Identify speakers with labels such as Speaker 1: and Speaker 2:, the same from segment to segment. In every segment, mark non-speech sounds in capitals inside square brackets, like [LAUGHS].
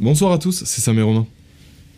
Speaker 1: Bonsoir à tous, c'est Sam et Romain.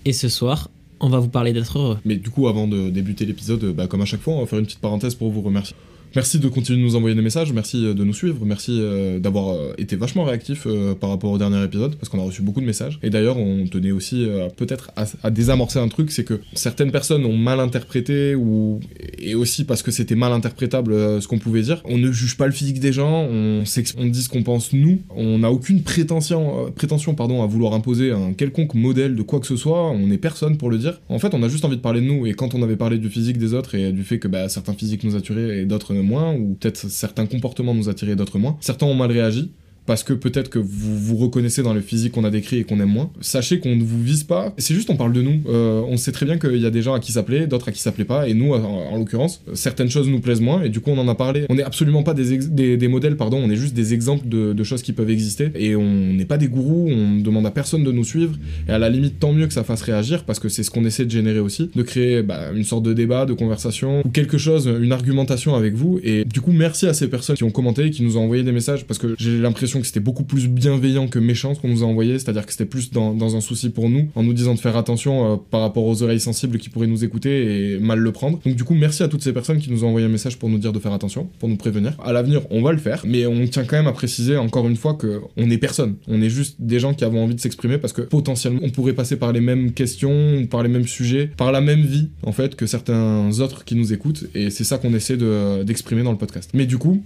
Speaker 2: Et ce soir, on va vous parler d'être heureux.
Speaker 1: Mais du coup, avant de débuter l'épisode, bah, comme à chaque fois, on va faire une petite parenthèse pour vous remercier. Merci de continuer de nous envoyer des messages, merci euh, de nous suivre, merci euh, d'avoir euh, été vachement réactif par rapport au dernier épisode, parce qu'on a reçu beaucoup de messages. Et d'ailleurs, on tenait aussi peut-être à, désamorcer un truc, c'est que certaines personnes ont mal interprété, ou et aussi parce que c'était mal interprétable ce qu'on pouvait dire. On ne juge pas le physique des gens, on, on dit ce qu'on pense nous, on n'a aucune prétention, prétention pardon, à vouloir imposer un quelconque modèle de quoi que ce soit, on n'est personne pour le dire. En fait, on a juste envie de parler de nous, et quand on avait parlé du physique des autres et du fait que bah, certains physiques nous attiraient et d'autres moins, ou peut-être certains comportements nous attiraient, d'autres moins. Certains ont mal réagi, parce que peut-être que vous vous reconnaissez dans le physique qu'on a décrit et qu'on aime moins. Sachez qu'on ne vous vise pas, c'est juste on parle de nous. Euh, on sait très bien qu'il y a des gens à qui ça plaît, d'autres à qui ça plaît pas, et nous, en, l'occurrence, certaines choses nous plaisent moins, et du coup on en a parlé. On n'est absolument pas des, modèles, pardon, on est juste des exemples de, choses qui peuvent exister, et on n'est pas des gourous, on ne demande à personne de nous suivre, et à la limite tant mieux que ça fasse réagir, parce que c'est ce qu'on essaie de générer aussi, de créer bah, une sorte de débat, de conversation, ou quelque chose, une argumentation avec vous, et du coup merci à ces personnes qui ont commenté, qui nous ont envoyé des messages, parce que j'ai l'impression que c'était beaucoup plus bienveillant que méchant ce qu'on nous a envoyé, c'est-à-dire que c'était plus dans, un souci pour nous, en nous disant de faire attention euh, par rapport aux oreilles sensibles qui pourraient nous écouter et mal le prendre. Donc du coup, merci à toutes ces personnes qui nous ont envoyé un message pour nous dire de faire attention, pour nous prévenir. À l'avenir, on va le faire, mais on tient quand même à préciser encore une fois que on est personne, on est juste des gens qui avons envie de s'exprimer parce que potentiellement on pourrait passer par les mêmes questions, par les mêmes sujets, par la même vie en fait que certains autres qui nous écoutent et c'est ça qu'on essaie d'exprimer dans le podcast. Mais du coup,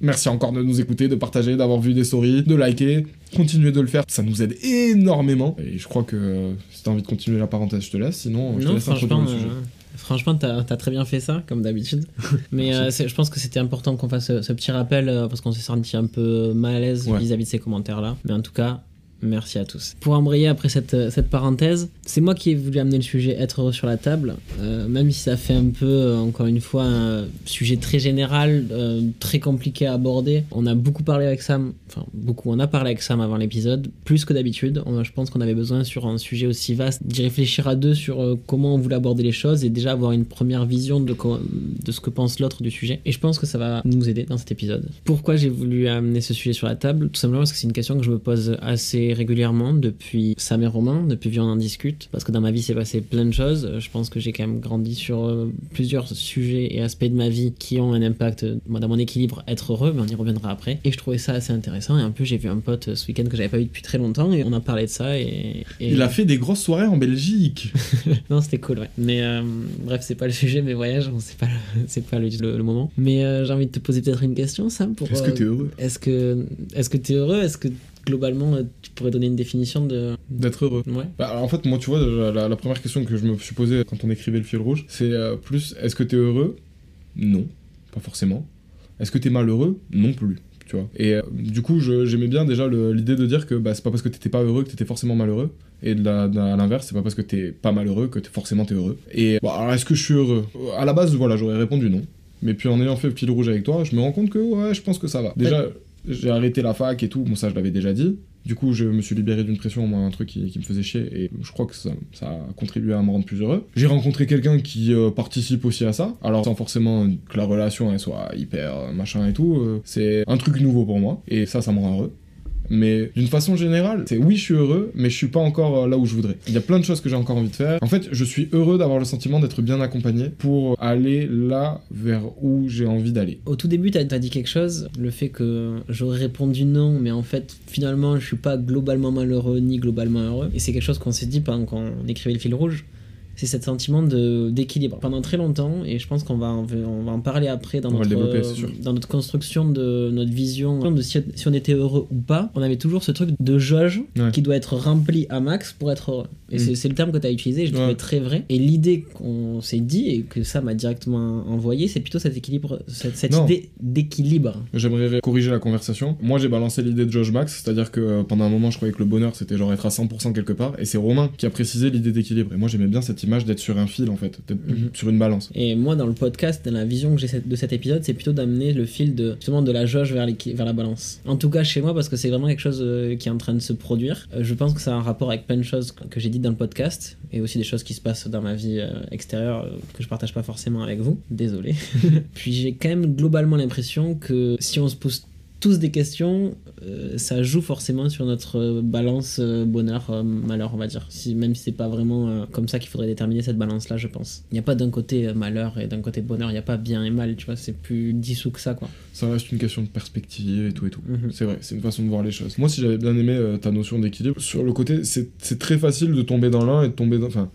Speaker 1: Merci encore de nous écouter, de partager, d'avoir vu des stories, de liker. Continuez de le faire, ça nous aide énormément. Et je crois que si t'as envie de continuer la parenthèse, je te laisse. Sinon, je te laisse le sujet. Euh,
Speaker 2: franchement, t'as as très bien fait ça, comme d'habitude. [LAUGHS] Mais euh, je pense que c'était important qu'on fasse ce, petit rappel euh, parce qu'on s'est senti un peu mal à l'aise vis-à-vis de ces commentaires-là. Mais en tout cas, Merci à tous. Pour embrayer après cette, cette parenthèse, c'est moi qui ai voulu amener le sujet être heureux sur la table, euh, même si ça fait un peu, euh, encore une fois, un sujet très général, euh, très compliqué à aborder. On a beaucoup parlé avec Sam, enfin beaucoup, on a parlé avec Sam avant l'épisode, plus que d'habitude. Je pense qu'on avait besoin sur un sujet aussi vaste d'y réfléchir à deux sur comment on voulait aborder les choses et déjà avoir une première vision de ce que pense l'autre du sujet. Et je pense que ça va nous aider dans cet épisode. Pourquoi j'ai voulu amener ce sujet sur la table? Tout simplement parce que c'est une question que je me pose assez régulièrement depuis Sam et Romain, depuis Vieux on en discute, parce que dans ma vie s'est passé plein de choses. Je pense que j'ai quand même grandi sur euh, plusieurs sujets et aspects de ma vie qui ont un impact dans mon équilibre être heureux, mais on y reviendra après. Et je trouvais ça assez intéressant. Et un peu, j'ai vu un pote ce week-end que j'avais pas vu depuis très longtemps et on a parlé de ça. Et,
Speaker 1: Il a fait des grosses soirées en Belgique. [LAUGHS]
Speaker 2: non, c'était cool, ouais. Mais euh, bref, c'est pas le sujet, mes voyages, [LAUGHS] c'est pas, c'est pas le, le, moment. Mais euh, j'ai envie de te poser peut-être une question, Sam. Pour,
Speaker 1: est-ce que tu es heureux?
Speaker 2: Est-ce que, est-ce que tu es heureux? Est-ce que globalement, euh, tu pourrais donner une définition de.
Speaker 1: D'être heureux.
Speaker 2: Ouais.
Speaker 1: Bah, en fait, moi, tu vois, la, première question que je me suis posée quand on écrivait le fil rouge, c'est euh, plus est-ce que tu es heureux? Non, pas forcément. Est-ce que tu es malheureux? Non plus. Tu vois. Et euh, du coup, j'aimais bien déjà l'idée de dire que bah, c'est pas parce que t'étais pas heureux que t'étais forcément malheureux. Et de la, à l'inverse, c'est pas parce que t'es pas malheureux que t'es forcément t'es heureux. Et bon, alors est-ce que je suis heureux? À la base, voilà, j'aurais répondu non. Mais puis en ayant fait le fil rouge avec toi, je me rends compte que ouais, je pense que ça va. Déjà, j'ai arrêté la fac et tout, bon ça je l'avais déjà dit. Du coup, je me suis libéré d'une pression, moi, un truc qui, me faisait chier, et je crois que ça, a contribué à me rendre plus heureux. J'ai rencontré quelqu'un qui euh, participe aussi à ça, alors sans forcément que la relation soit hyper euh, machin et tout, euh, c'est un truc nouveau pour moi, et ça, ça me rend heureux. Mais d'une façon générale, c'est oui, je suis heureux, mais je suis pas encore euh, là où je voudrais. Il y a plein de choses que j'ai encore envie de faire. En fait, je suis heureux d'avoir le sentiment d'être bien accompagné pour aller là vers où j'ai envie d'aller.
Speaker 2: Au tout début, t'as as dit quelque chose, le fait que j'aurais répondu non, mais en fait, finalement, je suis pas globalement malheureux ni globalement heureux. Et c'est quelque chose qu'on s'est dit pendant qu'on écrivait le fil rouge c'est ce sentiment d'équilibre. Pendant très longtemps, et je pense qu'on va, on va en parler après dans, notre, dans notre construction de notre vision de si, on était heureux ou pas, on avait toujours ce truc de jauge qui doit être rempli à max pour être heureux. Et mm. c'est le terme que tu as utilisé, je le trouvais très vrai. Et l'idée qu'on s'est dit, et que ça m'a directement envoyé, c'est plutôt cet équilibre, cette, idée d'équilibre.
Speaker 1: J'aimerais corriger la conversation. Moi, j'ai balancé l'idée de Judge Max, c'est-à-dire que euh, pendant un moment, je croyais que le bonheur, c'était genre être à 100% quelque part, et c'est Romain qui a précisé l'idée d'équilibre. Et moi, j'aimais bien cette d'être sur un fil en fait, mhm. sur une balance.
Speaker 2: Et moi dans le podcast, dans la vision que j'ai de cet épisode, c'est plutôt d'amener le fil de justement de la jauge vers, vers la balance. En tout cas chez moi parce que c'est vraiment quelque chose euh, qui est en train de se produire. Euh, je pense que ça a un rapport avec plein de choses que j'ai dans le podcast et aussi des choses qui se passent dans ma vie euh, extérieure que je partage pas forcément avec vous. Désolé. [LAUGHS] Puis j'ai quand même globalement l'impression que si on se pose tous des questions, euh, ça joue forcément sur notre balance euh, bonheur-malheur, euh, on va dire. Si, même si c'est pas vraiment comme ça qu'il faudrait déterminer cette balance-là, je pense. Il n'y a pas d'un côté malheur et d'un côté bonheur, il n'y a pas bien et mal, tu vois, c'est plus dissous que ça, quoi.
Speaker 1: Ça reste une question de perspective et tout et tout. Mhm. C'est vrai, c'est une façon de voir les choses. Moi, si j'avais bien aimé ta notion d'équilibre, sur le côté, c'est très facile de tomber dans l'un et de tomber dans. Enfin,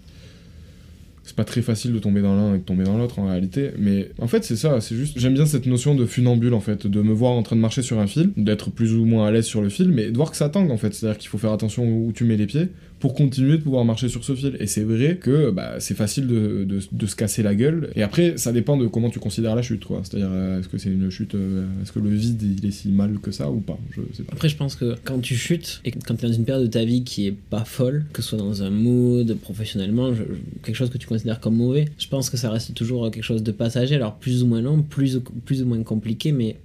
Speaker 1: c'est pas très facile de tomber dans l'un et de tomber dans l'autre en réalité. Mais en fait, c'est ça, c'est juste. J'aime bien cette notion de funambule en fait, de me voir en train de marcher sur un fil, d'être plus ou moins à l'aise sur le fil, mais de voir que ça tangue en fait. C'est-à-dire qu'il faut faire attention où tu mets les pieds pour continuer de pouvoir marcher sur ce fil. Et c'est vrai que bah, c'est facile de, de, se casser la gueule. Et après, ça dépend de comment tu considères la chute, quoi. C'est-à-dire, euh, est-ce que c'est une chute, euh, est-ce que le vide il est si mal que ça ou pas? Je sais pas.
Speaker 2: Après, je pense que quand tu chutes et quand tu es dans une période de ta vie qui est pas folle, que ce soit dans un mood, professionnellement, quelque chose que tu comme mauvais, je pense que ça reste toujours quelque chose de passager. Alors, plus ou moins long, plus, plus ou moins compliqué, mais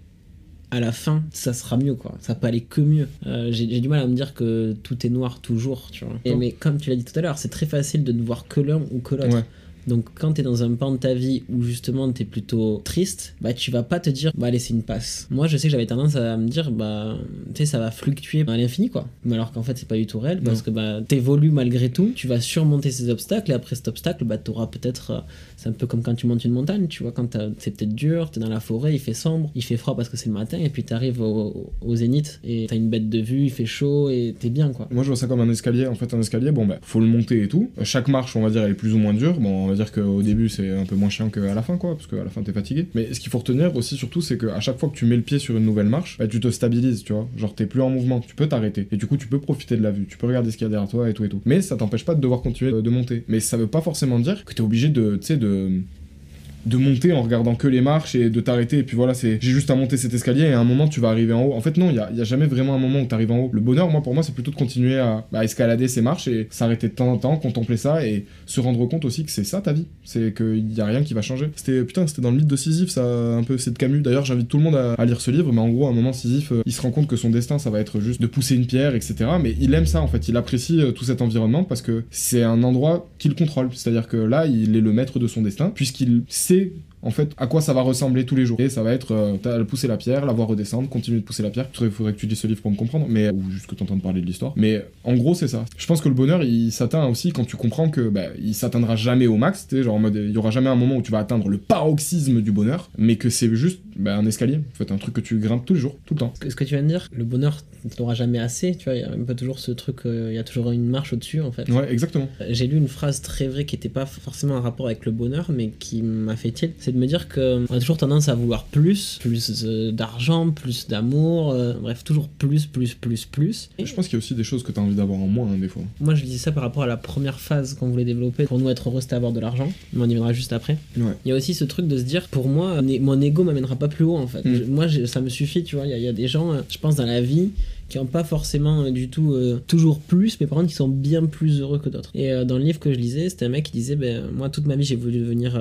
Speaker 2: à la fin, ça sera mieux, quoi. Ça peut aller que mieux. Euh, j'ai du mal à me dire que tout est noir toujours, tu vois. Et, mais comme tu l'as dit tout à l'heure, c'est très facile de ne voir que l'un ou que l'autre. Donc quand tu es dans un pan de ta vie où justement tu es plutôt triste, bah tu vas pas te dire bah allez c'est une passe. Moi je sais que j'avais tendance à me dire bah tu sais ça va fluctuer à l'infini quoi. Mais alors qu'en fait c'est pas du tout réel parce que bah t'évolues malgré tout, tu vas surmonter ces obstacles et après cet obstacle bah t'auras peut-être euh, c'est un peu comme quand tu montes une montagne, tu vois quand c'est peut-être dur, t'es dans la forêt, il fait sombre, il fait froid parce que c'est le matin et puis t'arrives au, au zénith et t'as une bête de vue, il fait chaud et t'es bien quoi.
Speaker 1: Moi je vois ça comme un escalier en fait un escalier bon bah faut le monter et tout. Chaque marche on va dire elle est plus ou moins dure. Bon dire qu'au début c'est un peu moins chiant qu'à la fin, quoi, parce qu'à la fin t'es fatigué. Mais ce qu'il faut retenir aussi, surtout, c'est qu'à chaque fois que tu mets le pied sur une nouvelle marche, bah, tu te stabilises, tu vois. Genre t'es plus en mouvement, tu peux t'arrêter. Et du coup, tu peux profiter de la vue, tu peux regarder ce qu'il y a derrière toi et tout et tout. Mais ça t'empêche pas de devoir continuer de monter. Mais ça veut pas forcément dire que t'es obligé de, tu sais, de de monter en regardant que les marches et de t'arrêter. Et puis voilà c'est j'ai juste à monter cet escalier et à un moment tu vas arriver en haut. En fait non il y a, jamais vraiment un moment où tu arrives en haut. Le bonheur moi pour moi c'est plutôt de continuer à, bah, escalader ces marches et s'arrêter de temps en temps contempler ça et se rendre compte aussi que c'est ça ta vie. C'est qu'il y a rien qui va changer. C'était putain c'était dans le mythe de Sisyphe ça un peu c'est de Camus. D'ailleurs j'invite tout le monde à, lire ce livre mais en gros à un moment Sisyphe euh, il se rend compte que son destin ça va être juste de pousser une pierre etc mais il aime ça en fait. Il apprécie euh, tout cet environnement parce que c'est un endroit qu'il contrôle. C'est à dire que là il est le maître de son destin puisqu'il sait see en fait, à quoi ça va ressembler tous les jours? Et ça va être, euh, pousser la pierre, la voir redescendre, continuer de pousser la pierre. Il faudrait que tu dises ce livre pour me comprendre, mais ou juste que t'entends parler de l'histoire. Mais en gros, c'est ça. Je pense que le bonheur, il s'atteint aussi quand tu comprends que bah, il s'atteindra jamais au max. Tu genre en mode, il y aura jamais un moment où tu vas atteindre le paroxysme du bonheur, mais que c'est juste bah, un escalier. En fait, un truc que tu grimpes tous les jours, tout le temps.
Speaker 2: Ce que tu viens de dire, le bonheur, tu n'auras jamais assez. Tu vois, il y a un toujours ce truc, euh, il y a toujours une marche au-dessus, en fait.
Speaker 1: Ouais, exactement.
Speaker 2: J'ai lu une phrase très vraie qui n'était pas forcément en rapport avec le bonheur, mais qui m'a fait tilt. C'est de me dire que on a toujours tendance à vouloir plus, plus euh, d'argent, plus d'amour, euh, bref, toujours plus, plus, plus, plus.
Speaker 1: Et je pense qu'il y a aussi des choses que tu as envie d'avoir en moins, hein, des fois.
Speaker 2: Moi, je dis ça par rapport à la première phase qu'on voulait développer. Pour nous, être heureux, c'était avoir de l'argent. Mais on y viendra juste après. Il y a aussi ce truc de se dire, pour moi, mon ego m'amènera pas plus haut, en fait. Mm. moi, ça me suffit, tu vois. Il y, a des gens, euh, je pense, dans la vie qui ont pas forcément euh, du tout euh, toujours plus, mais par contre qui sont bien plus heureux que d'autres. Et dans le livre que je lisais, c'était un mec qui disait ben, Moi, toute ma vie, j'ai voulu devenir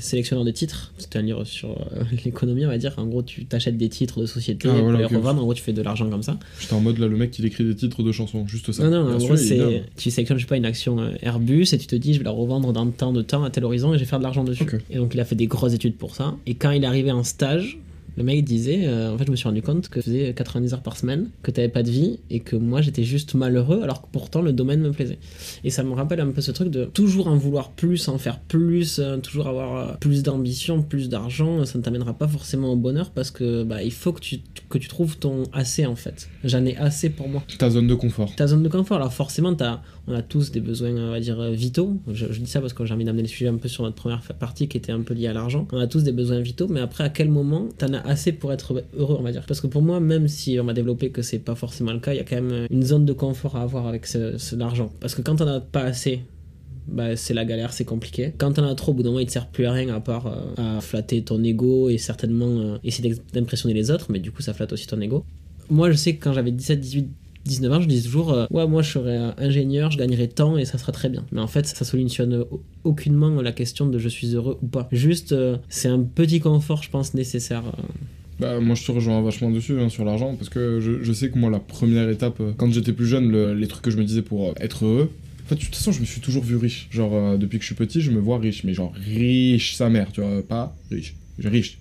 Speaker 2: sélectionneur de titres. C'était un livre sur [LAUGHS] l'économie, on va dire. En gros, tu t'achètes des titres de société ah, pour les revendre. En gros, tu fais de l'argent comme ça.
Speaker 1: J'étais en mode là, le mec qui écrit des titres de chansons, juste ça.
Speaker 2: Non, non, en gros, c'est tu sélectionnes, je sais pas, une action Airbus et tu te dis Je vais la revendre dans tant de temps à tel horizon et je vais faire de l'argent dessus. Et donc, il a fait des grosses études pour ça. Et quand il est arrivé en stage, le mec disait, euh, en fait, je me suis rendu compte que tu faisais 90 heures par semaine, que tu pas de vie et que moi j'étais juste malheureux alors que pourtant le domaine me plaisait. Et ça me rappelle un peu ce truc de toujours en vouloir plus, en faire plus, euh, toujours avoir euh, plus d'ambition, plus d'argent, ça ne t'amènera pas forcément au bonheur parce que bah, il faut que tu, que tu trouves ton assez en fait. J'en ai assez pour moi.
Speaker 1: Ta zone de confort.
Speaker 2: Ta zone de confort. Alors forcément, as, on a tous des besoins, on va dire, vitaux. Je, dis ça parce que j'ai envie d'amener le sujet un peu sur notre première partie qui était un peu liée à l'argent. On a tous des besoins vitaux, mais après, à quel moment t'en as assez pour être heureux, on va dire? Parce que pour moi, même si on m'a développé que c'est pas forcément le cas, il y a quand même une zone de confort à avoir avec ce, l'argent. Parce que quand on a pas assez, bah, c'est la galère, c'est compliqué. Quand on a trop, au bout d'un moment, il te sert plus à rien à part euh, à flatter ton ego et certainement euh, essayer d'impressionner les autres, mais du coup, ça flatte aussi ton ego. Moi, je sais que quand j'avais 17, 18, 19 ans, je disais toujours euh, Ouais, moi je serais ingénieur, je gagnerais tant et ça sera très bien. Mais en fait, ça solutionne aucunement la question de je suis heureux ou pas. Juste, c'est un petit confort, je pense, nécessaire.
Speaker 1: Bah, moi je te rejoins vachement dessus hein, sur l'argent parce que je, je, sais que moi la première étape euh, quand j'étais plus jeune les trucs que je me disais pour euh, être heureux en fait de toute façon je me suis toujours vu riche genre euh, depuis que je suis petit je me vois riche mais genre riche sa mère tu vois pas riche riche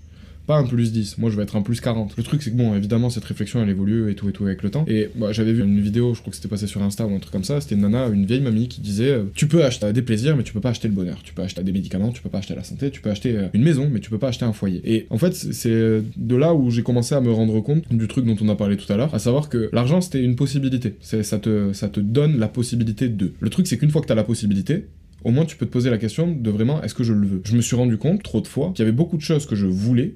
Speaker 1: pas un plus 10, moi je vais être un plus 40. Le truc c'est que bon, évidemment cette réflexion elle évolue et tout et tout avec le temps. Et bah, j'avais vu une vidéo, je crois que c'était passé sur Insta ou un truc comme ça, c'était une nana, une vieille mamie qui disait euh, tu peux acheter des plaisirs mais tu peux pas acheter le bonheur. Tu peux acheter des médicaments, tu peux pas acheter la santé, tu peux acheter euh, une maison mais tu peux pas acheter un foyer. Et en fait c'est de là où j'ai commencé à me rendre compte du truc dont on a parlé tout à l'heure, à savoir que l'argent c'était une possibilité. Ça te, ça te donne la possibilité de. Le truc c'est qu'une fois que t'as la possibilité, au moins tu peux te poser la question de vraiment est-ce que je le veux? Je me suis rendu compte trop de fois qu'il y avait beaucoup de choses que je voulais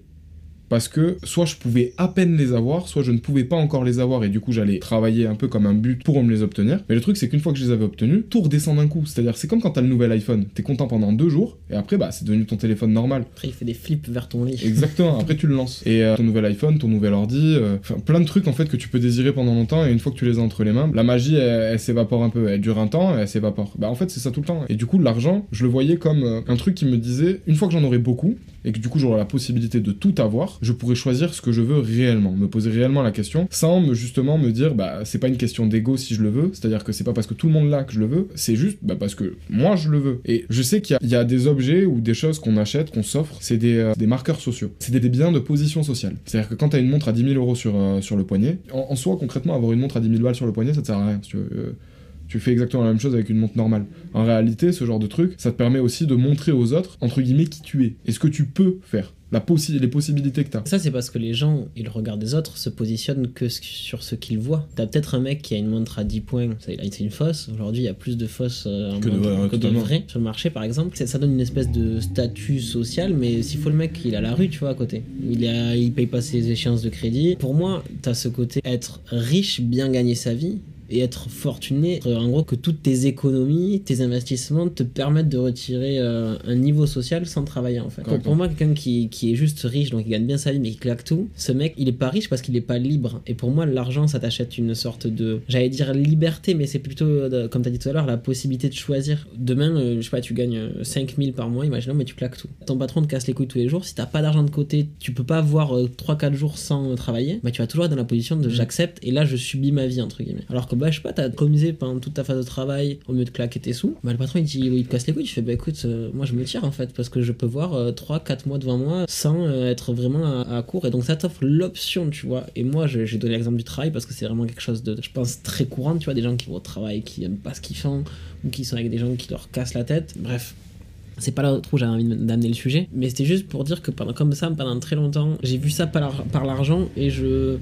Speaker 1: parce que soit je pouvais à peine les avoir, soit je ne pouvais pas encore les avoir et du coup j'allais travailler un peu comme un but pour me les obtenir. Mais le truc c'est qu'une fois que je les avais obtenus, tout redescend d'un coup. C'est-à-dire c'est comme quand t'as le nouvel iPhone, t'es content pendant deux jours et après bah c'est devenu ton téléphone normal.
Speaker 2: Après il fait des flips vers ton lit.
Speaker 1: Exactement, après tu le lances. Et euh, ton nouvel iPhone, ton nouvel ordi, euh, plein de trucs en fait que tu peux désirer pendant longtemps et une fois que tu les as entre les mains, la magie elle, s'évapore un peu, elle dure un temps, elle s'évapore. Bah en fait c'est ça tout le temps. Et du coup l'argent, je le voyais comme euh, un truc qui me disait une fois que j'en aurai beaucoup et que du coup j'aurai la possibilité de tout avoir, je pourrais choisir ce que je veux réellement, me poser réellement la question, sans me justement me dire bah c'est pas une question d'ego si je le veux, c'est-à-dire que c'est pas parce que tout le monde l'a que je le veux, c'est juste bah, parce que moi je le veux. Et je sais qu'il y, a des objets ou des choses qu'on achète, qu'on s'offre, c'est des, euh, des, marqueurs sociaux, c'est des, biens de position sociale. C'est-à-dire que quand t'as une montre à 10 000 euros sur, euh, sur le poignet, en, soi concrètement avoir une montre à 10 000 balles sur le poignet ça te sert à rien. tu veux, euh, tu fais exactement la même chose avec une montre normale. En réalité, ce genre de truc, ça te permet aussi de montrer aux autres, entre guillemets, qui tu es et ce que tu peux faire la les possibilités que tu as.
Speaker 2: Ça, c'est parce que les gens et le regard des autres se positionnent que sur ce qu'ils voient. T'as peut-être un mec qui a une montre à 10 points, c'est une fausse. Aujourd'hui, il y a plus de fausses euh, que, de, vraies sur le marché, par exemple. Ça, donne une espèce de statut social, mais s'il faut le mec, il a la rue, tu vois, à côté. Il, a, il paye pas ses échéances de crédit. Pour moi, t'as ce côté être riche, bien gagner sa vie, et être fortuné. En gros, que toutes tes économies, tes investissements te permettent de retirer euh, un niveau social sans travailler en fait. Pour, moi, quelqu'un qui, qui, est juste riche, donc il gagne bien sa vie, mais qui claque tout, ce mec, il est pas riche parce qu'il est pas libre. Et pour moi, l'argent, ça t'achète une sorte de, j'allais dire liberté, mais c'est plutôt, euh, comme tu as dit tout à l'heure, la possibilité de choisir. Demain, euh, je sais pas, tu gagnes 5000 par mois, imaginons, mais tu claques tout. Ton patron te casse les couilles tous les jours. Si t'as pas d'argent de côté, tu peux pas avoir 3-4 jours sans travailler, bah, tu vas toujours être dans la position de mmh. j'accepte et là je subis ma vie, entre guillemets. Alors que bah, je sais pas, t'as commisé pendant toute ta phase de travail au mieux de claquer tes sous, bah, le patron il, dit, il te casse les couilles, tu fais bah écoute, euh, moi je me tire en fait, parce que je peux voir 3-4 euh, mois devant moi sans euh, être vraiment à, court, et donc ça t'offre l'option, tu vois. Et moi j'ai donné l'exemple du travail parce que c'est vraiment quelque chose de, je pense, très courant, tu vois, des gens qui vont au travail, qui aiment pas ce qu'ils font, ou qui sont avec des gens qui leur cassent la tête, bref c'est pas là où j'avais envie d'amener le sujet, mais c'était juste pour dire que pendant, comme ça, pendant très longtemps, j'ai vu ça par l'argent et je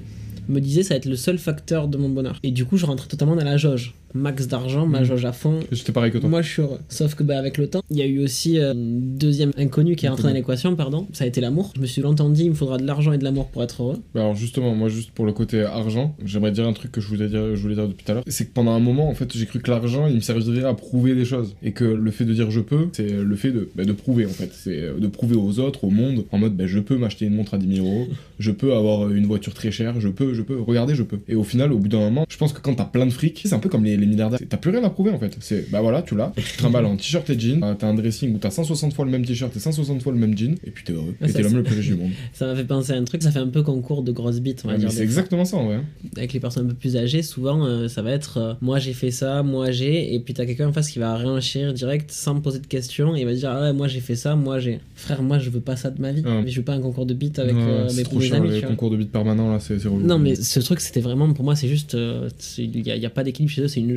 Speaker 2: me disais ça va être le seul facteur de mon bonheur. Et du coup, je rentrais totalement dans la jauge max d'argent, ma mhm. jauge à fond.
Speaker 1: J'étais pareil que toi.
Speaker 2: Moi, je suis heureux. Sauf que bah, avec le temps, il y a eu aussi un euh, deuxième inconnu qui est entré dans l'équation, pardon. Ça a été l'amour. Je me suis longtemps dit, il me faudra de l'argent et de l'amour pour être heureux.
Speaker 1: Bah, alors justement, moi, juste pour le côté argent, j'aimerais dire un truc que je voulais dire, je voulais dire depuis tout à l'heure. C'est que pendant un moment, en fait, j'ai cru que l'argent, il me servirait à prouver des choses. Et que le fait de dire je peux, c'est le fait de, bah, de prouver, en fait. C'est euh, de prouver aux autres, au monde, en mode, bah, je peux m'acheter une montre à 10 000 euros, je peux avoir une voiture très chère, je peux, je peux, regardez, je peux. Et au final, au bout d'un moment, je pense que quand t'as plein de fric, c'est un peu comme les, les milliardaires. T'as plus rien à prouver en fait. C'est bah voilà, tu l'as, tu te trimbales en t-shirt et jean, t'as un dressing où t'as 160 fois le même t-shirt et 160 fois le même jean, et puis t'es heureux.
Speaker 2: Ah,
Speaker 1: et t'es l'homme le plus riche du monde. [LAUGHS]
Speaker 2: Ça m'a fait penser à un truc, ça fait un peu concours de grosses bites, on va
Speaker 1: mais
Speaker 2: dire.
Speaker 1: c'est
Speaker 2: fois.
Speaker 1: exactement ça en vrai.
Speaker 2: Avec les personnes un peu plus âgées, souvent euh, ça va être euh, moi j'ai fait ça, moi j'ai, et puis t'as quelqu'un en face qui va réenchir direct sans poser de questions et il va dire ah ouais, moi j'ai fait ça, moi j'ai. Frère, moi je veux pas ça de ma vie.
Speaker 1: Ouais.
Speaker 2: Mais je veux pas un concours de beat avec euh, mes
Speaker 1: trop chiant
Speaker 2: amis.
Speaker 1: les concours de beat permanents là, c'est.
Speaker 2: Non, mais ce truc, c'était vraiment, pour moi, c'est juste. euh, Il n'y a, a pas d'équilibre chez eux, c'est une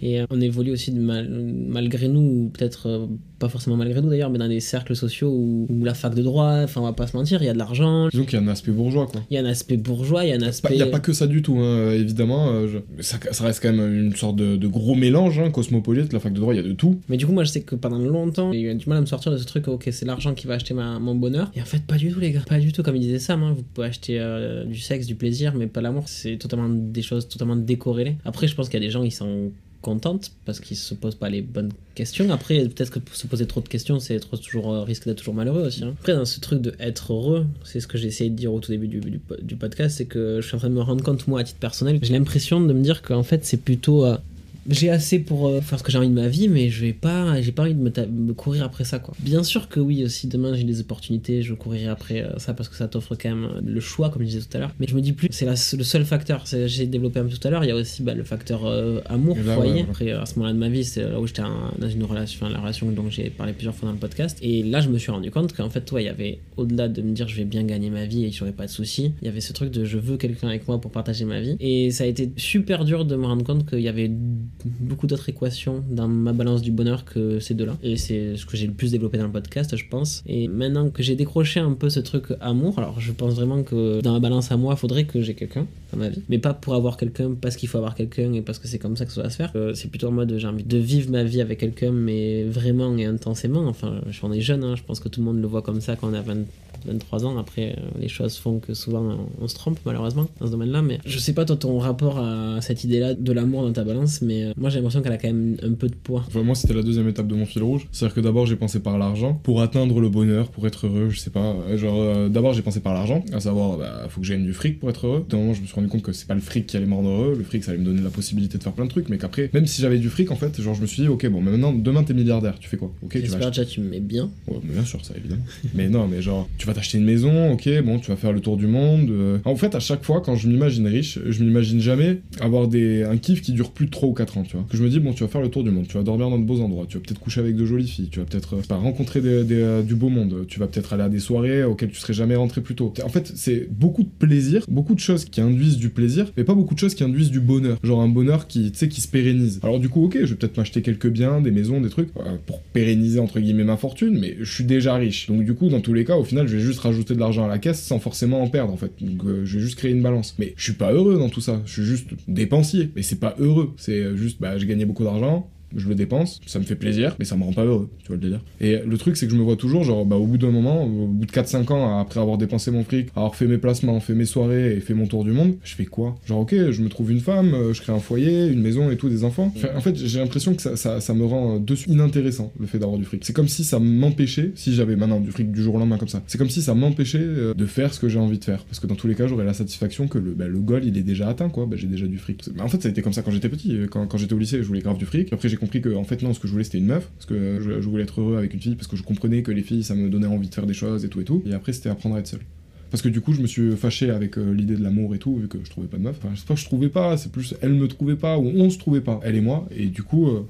Speaker 2: Et euh, on évolue aussi mal- malgré nous, ou peut-être euh, pas forcément malgré nous d'ailleurs, mais dans des cercles sociaux où, où la fac de droit, enfin, on va pas se mentir, il y a de l'argent,
Speaker 1: Disons qu'il y a un aspect bourgeois quoi.
Speaker 2: il y a un aspect bourgeois, il y a un
Speaker 1: Il
Speaker 2: aspect.
Speaker 1: n'y a pas que ça du tout, hein, évidemment. euh, je- Ça, ça reste quand même une sorte de, de gros mélange, hein, cosmopolite. La fac de droit, il y a de tout.
Speaker 2: Mais du coup, moi, je sais que pendant longtemps, j'ai eu du mal à me sortir de ce truc, ok, c'est l'argent qui va acheter ma- mon bonheur. Et en fait, pas du tout, les gars. Pas du tout, comme il disait Sam, hein, vous pouvez acheter euh, du sexe, du plaisir, mais pas l'amour. C'est totalement des choses totalement décorrélées. Après, je pense qu'il y a des gens, ils sont contentes parce qu'ils se posent pas les bonnes questions. Après, peut-être que se poser trop de questions, c'est être toujours euh, risque d'être toujours malheureux aussi. hein. Après, dans ce truc de être heureux, c'est ce que j'ai essayé de dire au tout début du podcast, c'est que je suis en train de me rendre compte, moi, à titre personnel, j'ai l'impression de me dire qu'en fait, c'est plutôt euh, j'ai assez pour euh, faire ce que j'ai envie de ma vie, mais je vais pas, j'ai pas envie de me, courir après ça, quoi. Bien sûr que oui, si demain j'ai des opportunités, je courirai après euh, ça parce que ça t'offre quand même euh, le choix, comme je disais tout à l'heure. Mais je me dis plus, c'est le seul facteur. J'ai développé un peu tout à l'heure. Il y a aussi bah, le facteur euh, amour,
Speaker 1: là,
Speaker 2: foyer.
Speaker 1: ouais, ouais.
Speaker 2: Après, à ce moment-là de ma vie, c'est là où j'étais dans une relation, la relation dont j'ai parlé plusieurs fois dans le podcast. Et là, je me suis rendu compte qu'en fait, ouais, il y avait au-delà de me dire je vais bien gagner ma vie et aurait pas de soucis, il y avait ce truc de je veux quelqu'un avec moi pour partager ma vie. Et ça a été super dur de me rendre compte qu'il y avait beaucoup d'autres équations dans ma balance du bonheur que ces deux-là. Et c'est ce que j'ai le plus développé dans le podcast, je pense. Et maintenant que j'ai décroché un peu ce truc amour, alors je pense vraiment que dans ma balance à moi, il faudrait que j'ai quelqu'un dans ma vie. Mais pas pour avoir quelqu'un parce qu'il faut avoir quelqu'un et parce que c'est comme ça que ça va se faire. Euh, c'est plutôt en mode j'ai envie de vivre ma vie avec quelqu'un, mais vraiment et intensément. Enfin, on est jeune, hein, je pense que tout le monde le voit comme ça quand on a 20 23 ans. Après, euh, les choses font que souvent on, se trompe malheureusement dans ce domaine-là. Mais je sais pas toi ton rapport à cette idée-là de l'amour dans ta balance, mais euh, moi j'ai l'impression qu'elle a quand même un peu de poids.
Speaker 1: Enfin, moi, c'était la deuxième étape de mon fil rouge. C'est-à-dire que d'abord, j'ai pensé par l'argent pour atteindre le bonheur, pour être heureux, je sais pas. Euh, Genre, euh, d'abord, j'ai pensé par l'argent, à savoir, bah, faut que gagne du fric pour être heureux. D'un moment, je me suis rendu compte que c'est pas le fric qui allait me rendre heureux. Le fric, ça allait me donner la possibilité de faire plein de trucs, mais qu'après, même si j'avais du fric, en fait, genre, je me suis dit, ok, bon, mais maintenant, demain, t'es milliardaire, tu fais quoi? Ok, tu vas
Speaker 2: J'espère déjà tu me mets bien.
Speaker 1: Ouais, mais bien sûr, ça évidemment. [LAUGHS] mais non, mais genre, tu vas t'acheter une maison, ok, bon, tu vas faire le tour du monde. euh. En fait, à chaque fois, quand je m'imagine riche, je m'imagine jamais avoir des... un kiff qui dure plus de 3 ou 4 ans, tu vois. Que je me dis, bon, tu vas faire le tour du monde, tu vas dormir dans de beaux endroits, tu vas peut-être coucher avec de jolies filles, tu vas peut-être euh, rencontrer euh, du beau monde, tu vas peut-être aller à des soirées auxquelles tu serais jamais rentré plus tôt. En fait, c'est beaucoup de plaisir, beaucoup de choses qui induisent du plaisir, mais pas beaucoup de choses qui induisent du bonheur. Genre un bonheur qui, tu sais, qui se pérennise. Alors du coup, ok, je vais peut-être m'acheter quelques biens, des maisons, des trucs, euh, pour pérenniser entre guillemets ma fortune, mais je suis déjà riche. Donc du coup, dans tous les cas, au final, je vais juste rajouter de l'argent à la caisse sans forcément en perdre en fait. Donc euh, je vais juste créer une balance. Mais je suis pas heureux dans tout ça. Je suis juste dépensier. Mais c'est pas heureux. C'est euh, juste, bah, j'ai gagné beaucoup d'argent. Je le dépense, ça me fait plaisir, mais ça me rend pas heureux, tu vois le délire. Et le truc, c'est que je me vois toujours, genre, bah, au bout d'un moment, au bout de 4-5 ans, après avoir dépensé mon fric, avoir fait mes placements, fait mes soirées et fait mon tour du monde, je fais quoi? Genre, ok, je me trouve une femme, euh, je crée un foyer, une maison et tout, des enfants. Enfin, en fait, j'ai l'impression que ça, ça, ça me rend euh, dessus inintéressant, le fait d'avoir du fric. C'est comme si ça m'empêchait, si j'avais maintenant du fric du jour au lendemain comme ça, c'est comme si ça m'empêchait euh, de faire ce que j'ai envie de faire. Parce que dans tous les cas, j'aurais la satisfaction que le, bah, le goal, il est déjà atteint, quoi. Bah, j'ai déjà du fric. En fait, ça a été comme ça quand j'étais petit. Quand, quand j'étais au lycée, je voulais grave du fric. Après, j'ai compris que, en fait, non, ce que je voulais, c'était une meuf. Parce que je, voulais être heureux avec une fille, parce que je comprenais que les filles, ça me donnait envie de faire des choses et tout et tout. Et après, c'était apprendre à être seul. Parce que du coup, je me suis fâché avec euh, l'idée de l'amour et tout, vu que je trouvais pas de meuf. Enfin, c'est pas que je trouvais pas, c'est plus elle me trouvait pas, ou on se trouvait pas, elle et moi. Et du coup, euh,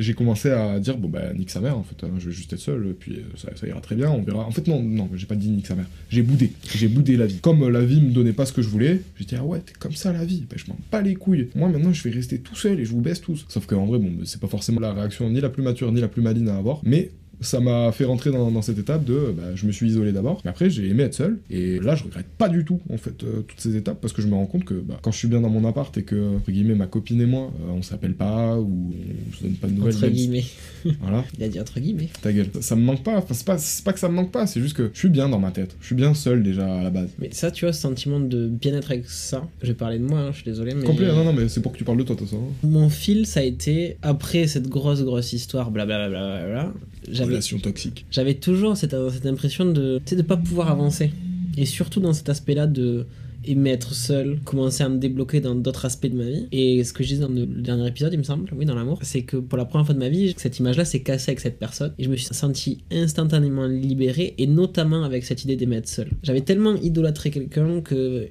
Speaker 1: j'ai commencé à dire, bon bah, nique sa mère, en fait, hein, je vais juste être seul, puis euh, ça, ira très bien, on verra. En fait, non, non, j'ai pas dit nique sa mère. J'ai boudé, j'ai boudé la vie. Comme euh, la vie me donnait pas ce que je voulais, j'ai dit, ah ouais, t'es comme ça la vie, bah, je m'en bats les couilles. Moi maintenant, je vais rester tout seul et je vous baisse tous. Sauf qu'en vrai, bon, c'est pas forcément la réaction ni la plus mature ni la plus maligne à avoir, mais ça m'a fait rentrer dans, dans cette étape de bah, je me suis isolé d'abord, mais après j'ai aimé être seul, et là je regrette pas du tout en fait euh, toutes ces étapes parce que je me rends compte que bah, quand je suis bien dans mon appart et que, entre guillemets, ma copine et moi, euh, on s'appelle pas ou on se donne pas de nouvelles,
Speaker 2: Entre guillemets. [LAUGHS]
Speaker 1: voilà,
Speaker 2: Il a dit entre guillemets.
Speaker 1: ta gueule. Ça me manque pas, enfin, c'est pas, c'est pas que ça me manque pas, c'est juste que je suis bien dans ma tête, je suis bien seul déjà à la base.
Speaker 2: Mais ça, tu vois, ce sentiment de bien-être avec ça, je vais parler de moi, hein, je suis désolé, mais.
Speaker 1: Complet, non, non, mais c'est pour que tu parles de toi, de toute façon.
Speaker 2: Mon fil, ça a été, après cette grosse, grosse histoire, blablabla, blablabla, j'avais
Speaker 1: Relation toxique.
Speaker 2: j'avais toujours cette, cette impression de, sais, de pas pouvoir avancer. Et surtout dans cet aspect-là de. et m'être seul, commencer à me débloquer dans d'autres aspects de ma vie. Et ce que je disais dans le dernier épisode, il me semble, oui, dans l'amour, c'est que pour la première fois de ma vie, cette image-là s'est cassée avec cette personne et je me suis senti instantanément libéré et notamment avec cette idée d'aimer être seul. J'avais tellement idolâtré quelqu'un que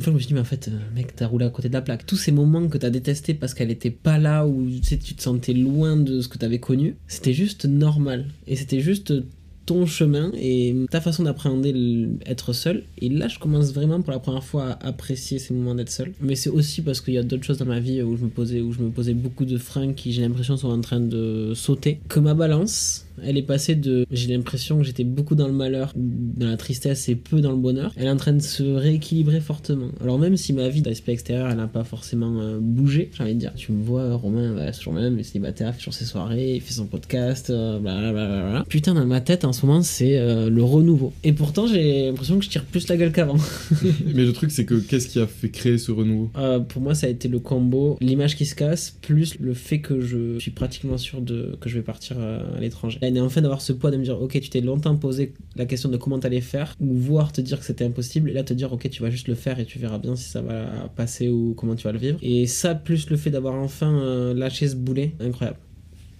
Speaker 2: une fois, je me suis dit, mais en fait, euh, mec, t'as roulé à côté de la plaque. Tous ces moments que t'as détestés parce qu'elle était pas là ou tu, sais, tu te sentais loin de ce que t'avais connu, c'était juste normal. Et c'était juste ton chemin et ta façon d'appréhender être seul. Et là, je commence vraiment pour la première fois à apprécier ces moments d'être seul. Mais c'est aussi parce qu'il y a d'autres choses dans ma vie où je me posais, où je me posais beaucoup de freins qui, j'ai l'impression, sont en train de sauter. Que ma balance, elle est passée de j'ai l'impression que j'étais beaucoup dans le malheur, dans la tristesse et peu dans le bonheur. Elle est en train de se rééquilibrer fortement. Alors même si ma vie d'aspect extérieur, elle n'a pas forcément euh, bougé, j'ai envie de dire, tu me vois, Romain, bah, ce jour même, il est célibataire, il fait toujours ses soirées, il fait son podcast, euh, blablabla. Putain, dans ma tête, en ce moment, c'est euh, le renouveau. Et pourtant, j'ai l'impression que je tire plus la gueule qu'avant. [LAUGHS]
Speaker 1: Mais le truc, c'est que qu'est-ce qui a fait créer ce renouveau?
Speaker 2: Pour moi, ça a été le combo, l'image qui se casse, plus le fait que je suis pratiquement sûr de que je vais partir à l'étranger et enfin d'avoir ce poids de me dire ok tu t'es longtemps posé la question de comment t'allais faire ou voir te dire que c'était impossible et là te dire ok tu vas juste le faire et tu verras bien si ça va passer ou comment tu vas le vivre. Et ça plus le fait d'avoir enfin euh, lâché ce boulet incroyable.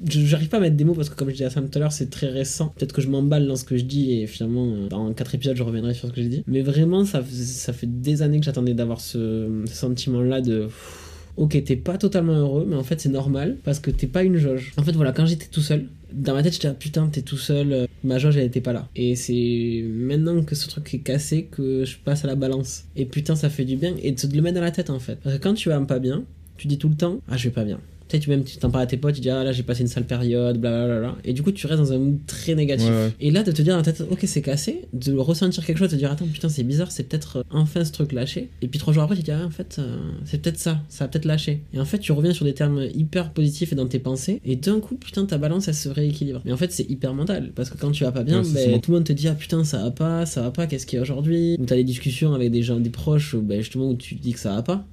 Speaker 2: J'arrive pas à mettre des mots parce que comme je disais à Sam tout à l'heure c'est très récent. Peut-être que je m'emballe dans ce que je dis et finalement euh, dans 4 épisodes je reviendrai sur ce que j'ai dit. Mais vraiment ça, ça fait des années que j'attendais d'avoir ce, ce sentiment là de ok, t'es pas totalement heureux, mais en fait c'est normal parce que t'es pas une jauge. En fait, voilà, quand j'étais tout seul, dans ma tête, j'étais ah, putain, t'es tout seul, euh, ma jauge elle était pas là. Et c'est maintenant que ce truc est cassé que je passe à la balance. Et putain, ça fait du bien et de le mettre dans la tête en fait. Parce que quand tu vas pas bien, tu dis tout le temps, ah, je vais pas bien tu même tu t'en parles à tes potes, tu dis ah là j'ai passé une sale période, blablabla. Et du coup, tu restes dans un mood très négatif. Et là, de te dire dans la tête, ok, c'est cassé, de ressentir quelque chose, de te dire attends, putain, c'est bizarre, c'est peut-être euh, enfin ce truc lâché. Et puis trois jours après, tu te dis ah, en fait, euh, c'est peut-être ça, ça a peut-être lâché. Et en fait, tu reviens sur des termes hyper positifs et dans tes pensées, et d'un coup, putain, ta balance elle se rééquilibre. Mais en fait, c'est hyper mental parce que quand tu vas pas bien, ben, tout le monde te dit ah putain, ça va pas, ça va pas, qu'est-ce qu'il y a aujourd'hui? Ou t'as des discussions avec des gens, des proches, ben, justement, où tu dis que ça va pas.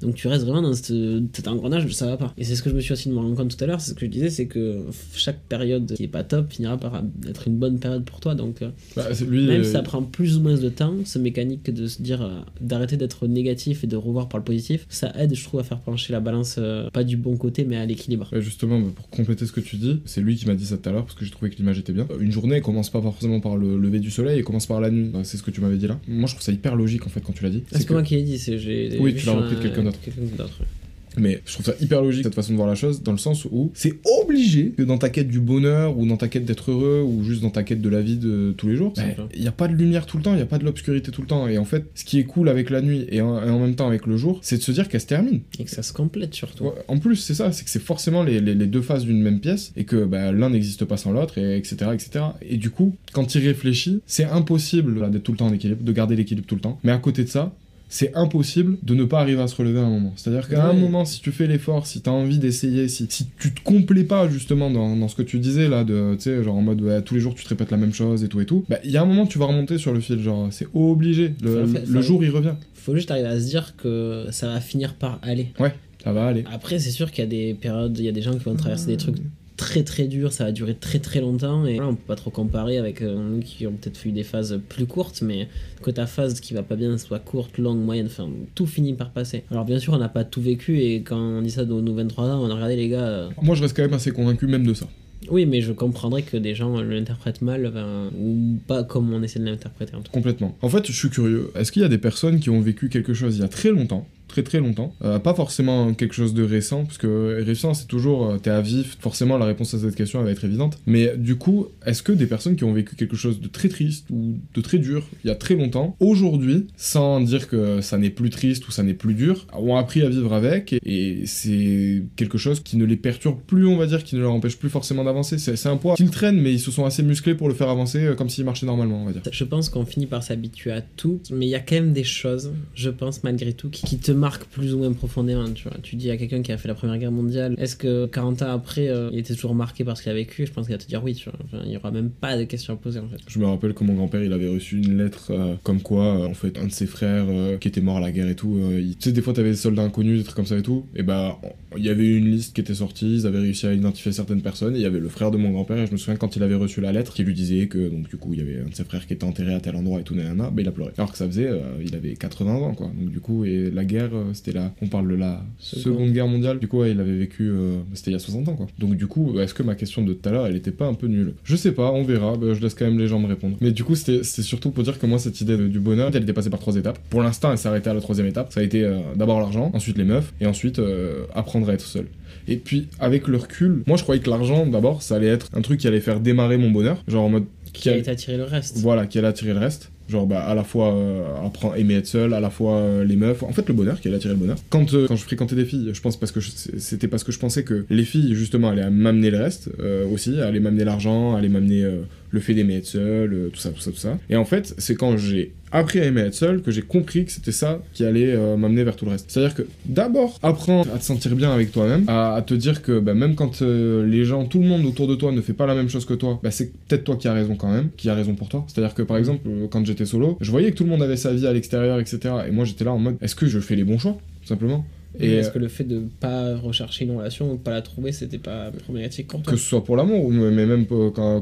Speaker 2: Donc tu restes vraiment dans cet engrenage, ça va pas. Et c'est ce que je me suis aussi rendu compte tout à l'heure, c'est ce que je disais, c'est que chaque période qui est pas top finira par être une bonne période pour toi. Donc euh, bah, même si ça prend plus ou moins de temps, ce mécanique de se dire euh, d'arrêter d'être négatif et de revoir par le positif, ça aide, je trouve, à faire pencher la balance euh, pas du bon côté, mais à l'équilibre.
Speaker 1: justement, bah, pour compléter ce que tu dis, c'est lui qui m'a dit ça tout à l'heure parce que j'ai trouvé que l'image était bien. Une journée commence pas forcément par le lever du soleil, elle commence par la nuit. Bah, c'est ce que tu m'avais dit là. Moi, je trouve ça hyper logique en fait quand tu l'as dit.
Speaker 2: C'est que... moi qui ai dit, c'est
Speaker 1: oui, tu l'as repris de quelqu'un d'autre. Mais je trouve ça hyper logique cette façon de voir la chose, dans le sens où c'est obligé que dans ta quête du bonheur, ou dans ta quête d'être heureux, ou juste dans ta quête de la vie de tous les jours, il n'y a pas de lumière tout le temps, il n'y a pas de l'obscurité tout le temps. Et en fait, ce qui est cool avec la nuit et en, même temps avec le jour, c'est de se dire qu'elle se termine.
Speaker 2: Et que ça se complète surtout.
Speaker 1: en plus, c'est ça, c'est que c'est forcément les, deux faces d'une même pièce, et que bah, l'un n'existe pas sans l'autre, et etc., etc. Et du coup, quand tu y réfléchis, c'est impossible d'être tout le temps en équilibre, de garder l'équilibre tout le temps. Mais à côté de ça, c'est impossible de ne pas arriver à se relever à un moment. C'est-à-dire qu'à un moment, si tu fais l'effort, si tu as envie d'essayer, si, si tu te complais pas justement dans, dans ce que tu disais là, de, tu sais, genre en mode tous les jours tu te répètes la même chose et tout et tout, bah il y a un moment tu vas remonter sur le fil, genre c'est obligé, le, jour il revient.
Speaker 2: Faut juste arriver à se dire que ça va finir par aller.
Speaker 1: Ouais, ça va aller.
Speaker 2: Après, c'est sûr qu'il y a des périodes, il y a des gens qui vont traverser des trucs très très dur, ça va durer très très longtemps et voilà, on peut pas trop comparer avec euh, nous qui ont peut-être fait des phases plus courtes, mais que ta phase qui va pas bien soit courte, longue, moyenne, enfin tout finit par passer. Alors bien sûr, on n'a pas tout vécu et quand on dit ça de nos 23 ans, on a regardé les gars. Euh,
Speaker 1: Moi je reste quand même assez convaincu même de ça.
Speaker 2: Oui, mais je comprendrais que des gens l'interprètent mal, ou pas comme on essaie de l'interpréter en tout
Speaker 1: cas. Complètement. En fait, je suis curieux. Est-ce qu'il y a des personnes qui ont vécu quelque chose il y a très longtemps très très longtemps. Euh, pas forcément quelque chose de récent, parce que récent c'est toujours euh, t'es à vif, forcément la réponse à cette question elle va être évidente. Mais du coup, est-ce que des personnes qui ont vécu quelque chose de très triste ou de très dur il y a très longtemps, aujourd'hui, sans dire que ça n'est plus triste ou ça n'est plus dur, ont appris à vivre avec et, c'est quelque chose qui ne les perturbe plus, on va dire, qui ne leur empêche plus forcément d'avancer. C'est un poids qu'ils traînent, mais ils se sont assez musclés pour le faire avancer euh, comme s'il marchait normalement, on va dire.
Speaker 2: Je pense qu'on finit par s'habituer à tout, mais il y a quand même des choses, je pense malgré tout, qui, qui te marque plus ou moins profondément, tu vois. Tu dis à quelqu'un qui a fait la première guerre mondiale, est-ce que 40 ans après, euh, il était toujours marqué par ce qu'il a vécu? Je pense qu'il va te dire oui, tu vois. il y aura même pas de questions à poser en fait.
Speaker 1: Je me rappelle que mon grand-père, il avait reçu une lettre euh, comme quoi, euh, en fait, un de ses frères qui était mort à la guerre et tout, tu sais, des fois, t'avais des soldats inconnus, des trucs comme ça et tout, et bah, il y avait une liste qui était sortie, ils avaient réussi à identifier certaines personnes, il y avait le frère de mon grand-père, et je me souviens quand il avait reçu la lettre qui lui disait que, donc du coup, il y avait un de ses frères qui était enterré à tel endroit et tout, nanana, bah, il a pleuré. Alors que ça faisait, il avait 80 ans, quoi. Donc du coup, et la guerre, c'était là, on parle de la Seconde, Guerre mondiale, du coup, ouais, il avait vécu, euh, c'était il y a 60 ans, quoi. Donc du coup, est-ce que ma question de tout à l'heure, elle était pas un peu nulle? Je sais pas, on verra, bah, je laisse quand même les gens me répondre. Mais du coup, c'était surtout pour dire que moi, cette idée du bonheur, elle était passée par trois étapes. Pour l'instant, elle s'arrêtait à la troisième étape. Ça a été d'abord l'argent, ensuite les meufs, et ensuite apprendre à être seul. Et puis, avec le recul, moi je croyais que l'argent, d'abord, ça allait être un truc qui allait faire démarrer mon bonheur. Genre en mode.
Speaker 2: Qui, allait attirer le reste.
Speaker 1: Voilà, qui allait attirer le reste. Genre, bah, à la fois euh, apprendre, aimer être seul, à la fois euh, les meufs. En fait, le bonheur qui allait attirer le bonheur. Quand, euh, quand je fréquentais des filles, je pense parce que c'était parce que je pensais que les filles, justement, allaient m'amener le reste aussi, allaient m'amener l'argent, allaient m'amener le fait d'aimer être seul, euh, tout ça, tout ça, tout ça. Et en fait, c'est quand j'ai appris à aimer être seul que j'ai compris que c'était ça qui allait euh, m'amener vers tout le reste. C'est-à-dire que d'abord, apprendre à te sentir bien avec toi-même, à, te dire que bah, même quand euh, les gens, tout le monde autour de toi ne fait pas la même chose que toi, bah, c'est peut-être toi qui as raison quand même, qui a raison pour toi. C'est-à-dire que par exemple, quand j'étais solo, je voyais que tout le monde avait sa vie à l'extérieur, etc. Et moi j'étais là en mode, est-ce que je fais les bons choix, simplement?
Speaker 2: Et est-ce que le fait de pas rechercher une relation ou de pas la trouver, c'était pas problématique pour toi
Speaker 1: Que ce soit pour l'amour, mais même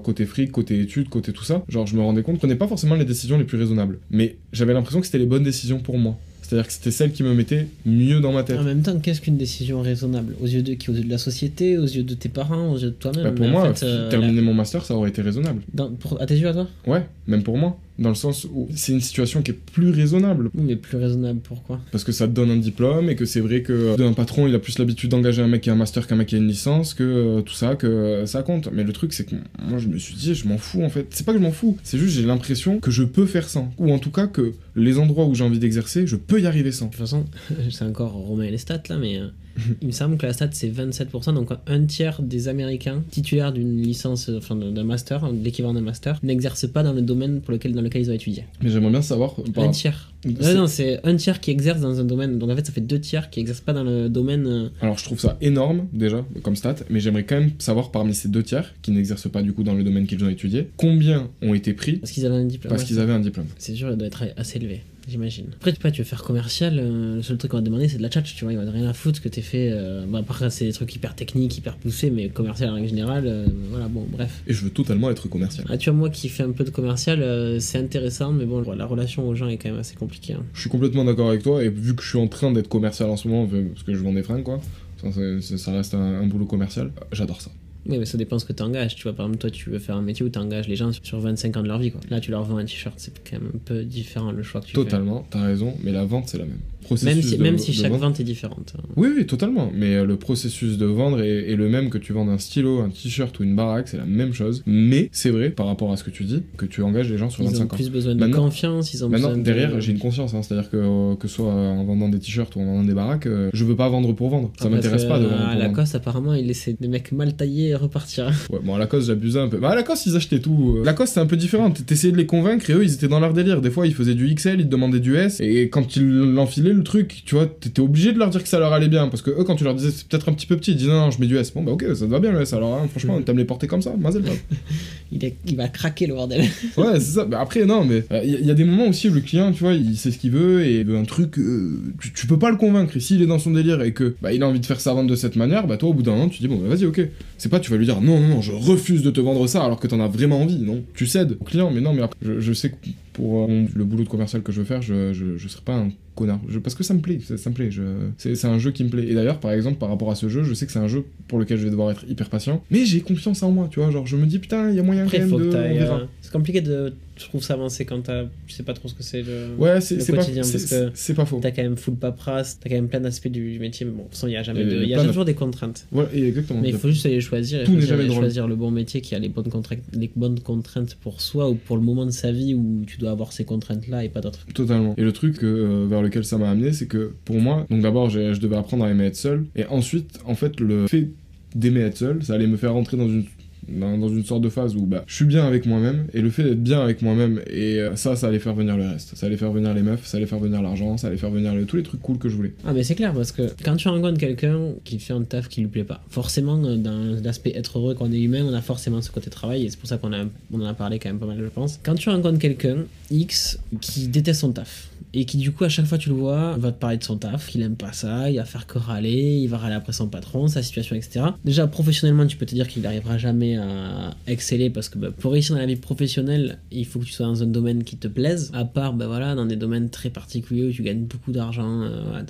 Speaker 1: côté fric, côté études, côté tout ça, genre je me rendais compte que je prenais pas forcément les décisions les plus raisonnables. Mais j'avais l'impression que c'était les bonnes décisions pour moi. C'est-à-dire que c'était celle qui me mettait mieux dans ma tête.
Speaker 2: En même temps, qu'est-ce qu'une décision raisonnable? Aux yeux de qui? Aux yeux de la société? Aux yeux de tes parents? Aux yeux de toi-même? Bah,
Speaker 1: Pour moi, euh, terminer mon master, ça aurait été raisonnable.
Speaker 2: pour, à tes yeux, à toi?
Speaker 1: Ouais, même pour moi dans le sens où c'est une situation qui est plus raisonnable.
Speaker 2: Mais plus raisonnable, pourquoi?
Speaker 1: Parce que ça te donne un diplôme et que c'est vrai que un patron, il a plus l'habitude d'engager un mec qui a un master qu'un mec qui a une licence, que euh, tout ça, que euh, ça compte. Mais le truc, c'est que moi, je me suis dit, je m'en fous en fait. C'est pas que je m'en fous, c'est juste j'ai l'impression que je peux faire sans. Ou en tout cas que les endroits où j'ai envie d'exercer, je peux y arriver sans. De
Speaker 2: toute façon, [LAUGHS] c'est encore Romain et les stats là, mais euh, [LAUGHS] il me semble que la stat c'est 27%, donc un tiers des Américains titulaires d'une licence, enfin d'un master, l'équivalent d'un master, n'exercent pas dans le domaine pour lequel, dans lequel ils ont étudié.
Speaker 1: Mais j'aimerais bien savoir.
Speaker 2: Un tiers. non, c'est un tiers qui exerce dans un domaine, donc en fait ça fait deux tiers qui exercent pas dans le domaine. Euh,
Speaker 1: Alors je trouve ça énorme déjà comme stat, mais j'aimerais quand même savoir parmi ces deux tiers qui n'exercent pas du coup dans le domaine qu'ils ont étudié, combien ont été pris
Speaker 2: parce qu'ils avaient un diplôme.
Speaker 1: Parce qu'ils avaient un diplôme.
Speaker 2: C'est sûr, il doit être assez élevé j'imagine. Après, tu, tu veux faire commercial, euh, le seul truc qu'on va te demander, c'est de la tchatch, tu vois. Il va rien à foutre que t'aies fait. Euh, bah, après, c'est des trucs hyper techniques, hyper poussés, mais commercial en règle générale, euh, voilà, bon, bref.
Speaker 1: Et je veux totalement être commercial.
Speaker 2: Ah, tu vois, moi qui fais un peu de commercial, c'est intéressant, mais bon, la relation aux gens est quand même assez compliquée. Hein.
Speaker 1: Je suis complètement d'accord avec toi, et vu que je suis en train d'être commercial en ce moment, parce que je vends des fringues, quoi, ça, reste un boulot commercial, j'adore ça.
Speaker 2: Oui, mais ça dépend ce que tu engages. Tu vois, par exemple, toi, tu veux faire un métier où tu engages les gens sur 25 ans de leur vie. Quoi. Là, tu leur vends un t-shirt, c'est quand même un peu différent le choix que tu
Speaker 1: fais. Totalement, t'as raison, mais la vente, c'est la même
Speaker 2: même si, même si chaque vente est différente.
Speaker 1: Oui, oui, totalement. Mais euh, le processus de vendre est, le même que tu vendes un stylo, un t-shirt ou une baraque, c'est la même chose. Mais c'est vrai, par rapport à ce que tu dis, que tu engages les gens sur 25 ans.
Speaker 2: Ils ont plus besoin de confiance, ils ont
Speaker 1: maintenant, derrière, j'ai une conscience, hein, c'est-à-dire que euh, que soit en vendant des t-shirts ou en vendant des baraques, euh, je veux pas vendre pour vendre. Ça m'intéresse pas de vendre.
Speaker 2: À Lacoste, apparemment, il laissait des mecs mal taillés et repartir. [LAUGHS]
Speaker 1: Ouais, bon, à Lacoste, j'abusais un peu. Bah, à Lacoste, ils achetaient tout. Lacoste, c'est un peu différent. T'essayais de les convaincre et eux, ils étaient dans leur délire. Des fois, ils faisaient du XL, ils te demandaient du S. Et quand ils l'enfilaient, le truc, tu vois, t'étais obligé de leur dire que ça leur allait bien parce que eux quand tu leur disais c'est peut-être un petit peu petit ils disaient non, non je mets du S. Bon bah ok ça te va bien le S alors hein, franchement t'aimes les porter comme ça mazel [LAUGHS]
Speaker 2: il, il va craquer le bordel. [LAUGHS]
Speaker 1: Ouais c'est ça mais après non mais il euh, y, a des moments aussi où le client tu vois il sait ce qu'il veut et veut un truc euh, tu, peux pas le convaincre. Et s'il est dans son délire et que bah il a envie de faire sa vente de cette manière bah toi au bout d'un moment tu dis bon bah vas-y ok. C'est pas tu vas lui dire non non non je refuse de te vendre ça alors que t'en as vraiment envie non. Tu cèdes au client mais non mais après, je, sais que pour euh, le boulot de commercial que je veux faire je, je, je serai pas un connard. parce que ça me plaît, ça, me plaît. C'est un jeu qui me plaît. Et d'ailleurs, par exemple, par rapport à ce jeu, je sais que c'est un jeu pour lequel je vais devoir être hyper patient. Mais j'ai confiance en moi, tu vois. Genre, je me dis, putain, il y a moyen quand même de.
Speaker 2: Euh, c'est compliqué de je trouve ça avancé quand tu sais pas trop ce que c'est le,
Speaker 1: ouais, c'est, quotidien. Pas, c'est, pas faux.
Speaker 2: T'as quand même full paperasse, t'as quand même plein d'aspects du, métier, mais bon, il y a jamais de, il y a toujours des contraintes.
Speaker 1: Ouais, exactement.
Speaker 2: Mais il faut juste aller choisir et choisir, choisir le bon métier qui a les bonnes, contraintes, les bonnes contraintes pour soi ou pour le moment de sa vie où tu dois avoir ces contraintes-là et pas d'autres.
Speaker 1: Totalement. Et le truc euh, vers lequel ça m'a amené, c'est que pour moi, donc d'abord, je devais apprendre à aimer être seul, et ensuite, en fait, le fait d'aimer être seul, ça allait me faire rentrer dans une dans, une sorte de phase où bah, je suis bien avec moi-même, et le fait d'être bien avec moi-même, et euh, ça, ça allait faire venir le reste. Ça allait faire venir les meufs, ça allait faire venir l'argent, ça allait faire venir tous les trucs cool que je voulais.
Speaker 2: Ah mais c'est clair parce que quand tu rencontres quelqu'un qui fait un taf qui lui plaît pas, forcément euh, dans l'aspect être heureux quand on est humain, on a forcément ce côté travail et c'est pour ça qu'on a, on en a parlé quand même pas mal je pense. Quand tu rencontres quelqu'un X qui déteste son taf et qui du coup à chaque fois tu le vois va te parler de son taf, qu'il aime pas ça, il va faire que râler, il va râler après son patron, sa situation etc. Déjà professionnellement tu peux te dire qu'il n'arrivera jamais à exceller parce que bah, pour réussir dans la vie professionnelle il faut que tu sois dans un domaine qui te plaise, à part bah, voilà dans des domaines très particuliers où tu gagnes beaucoup d'argent, euh,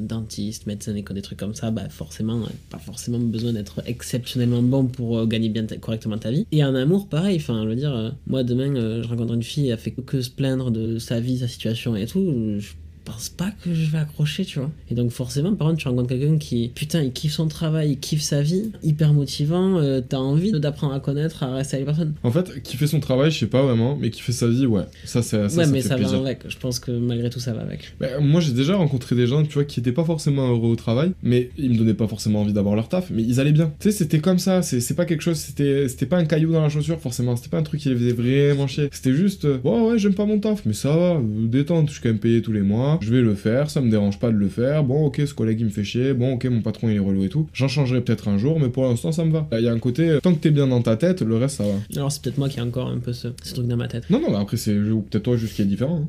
Speaker 2: dentiste, médecin des trucs comme ça, bah forcément, euh, pas forcément besoin d'être exceptionnellement bon pour euh, gagner bien correctement ta vie. Et en amour, pareil, enfin, je veux dire, euh, moi demain, euh, je rencontre une fille, elle fait que se plaindre de sa vie, sa situation et tout, je pense pas que je vais accrocher, tu vois. Et donc forcément, par contre, tu rencontres quelqu'un qui, putain, il kiffe son travail, il kiffe sa vie, hyper motivant, euh, t'as envie d'apprendre à connaître, à rester avec les personnes.
Speaker 1: En fait, qui fait son travail, je sais pas vraiment, mais qui fait sa vie, ouais. Ça, c'est ça,
Speaker 2: ouais,
Speaker 1: ça
Speaker 2: mais
Speaker 1: fait
Speaker 2: ça
Speaker 1: plaisir.
Speaker 2: va avec. Je pense que malgré tout, ça va avec.
Speaker 1: Bah, moi, j'ai déjà rencontré des gens, tu vois, qui étaient pas forcément heureux au travail, mais ils me donnaient pas forcément envie d'avoir leur taf, mais ils allaient bien. Tu sais, c'était comme ça, c'est pas quelque chose, c'était c'était pas un caillou dans la chaussure, forcément, c'était pas un truc qui les faisait vraiment chier. C'était juste, euh, ouais, ouais, j'aime pas mon taf, mais ça va, euh, détente, je suis quand même payé tous les mois, je vais le faire, ça me dérange pas de le faire, bon, ok, ce collègue il me fait chier, bon, ok, mon patron il est relou et tout, j'en changerai peut-être un jour, mais pour l'instant, ça me va. Il y a un côté, tant que t'es bien dans ta tête, le reste, ça va.
Speaker 2: Alors c'est peut-être moi qui ai encore un peu ce, ce truc dans ma tête.
Speaker 1: Non, non, mais après, c'est peut-être toi juste qui est différent. hein.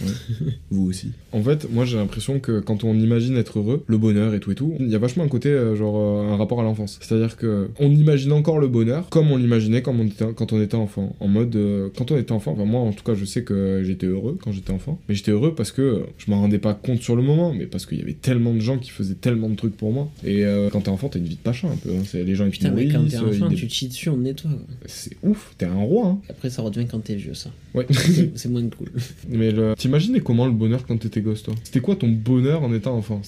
Speaker 1: [LAUGHS] Vous aussi. En fait, moi j'ai l'impression que quand on imagine être heureux, le bonheur et tout et tout, il y a vachement un côté, euh, genre, euh, un rapport à l'enfance. C'est-à-dire que on imagine encore le bonheur comme on l'imaginait quand on était, quand on était enfant. En mode, euh, quand on était enfant, enfin moi en tout cas je sais que j'étais heureux quand j'étais enfant, mais j'étais heureux parce que euh, je m'en rendais pas compte sur le moment, mais parce qu'il y avait tellement de gens qui faisaient tellement de trucs pour moi. Et euh, quand t'es enfant, t'as une vie de pacha un peu. hein. C'est les gens ils te
Speaker 2: Putain, mais quand t'es enfant,
Speaker 1: ils
Speaker 2: tu te chies dessus, on nettoie.
Speaker 1: C'est ouf, t'es un roi. Hein.
Speaker 2: Après, ça redevient quand t'es vieux, ça.
Speaker 1: Ouais.
Speaker 2: C'est c'est moins cool. [LAUGHS]
Speaker 1: mais le... t'imaginais comment le bonheur quand t'étais gosse toi? C'était quoi ton bonheur en étant enfant?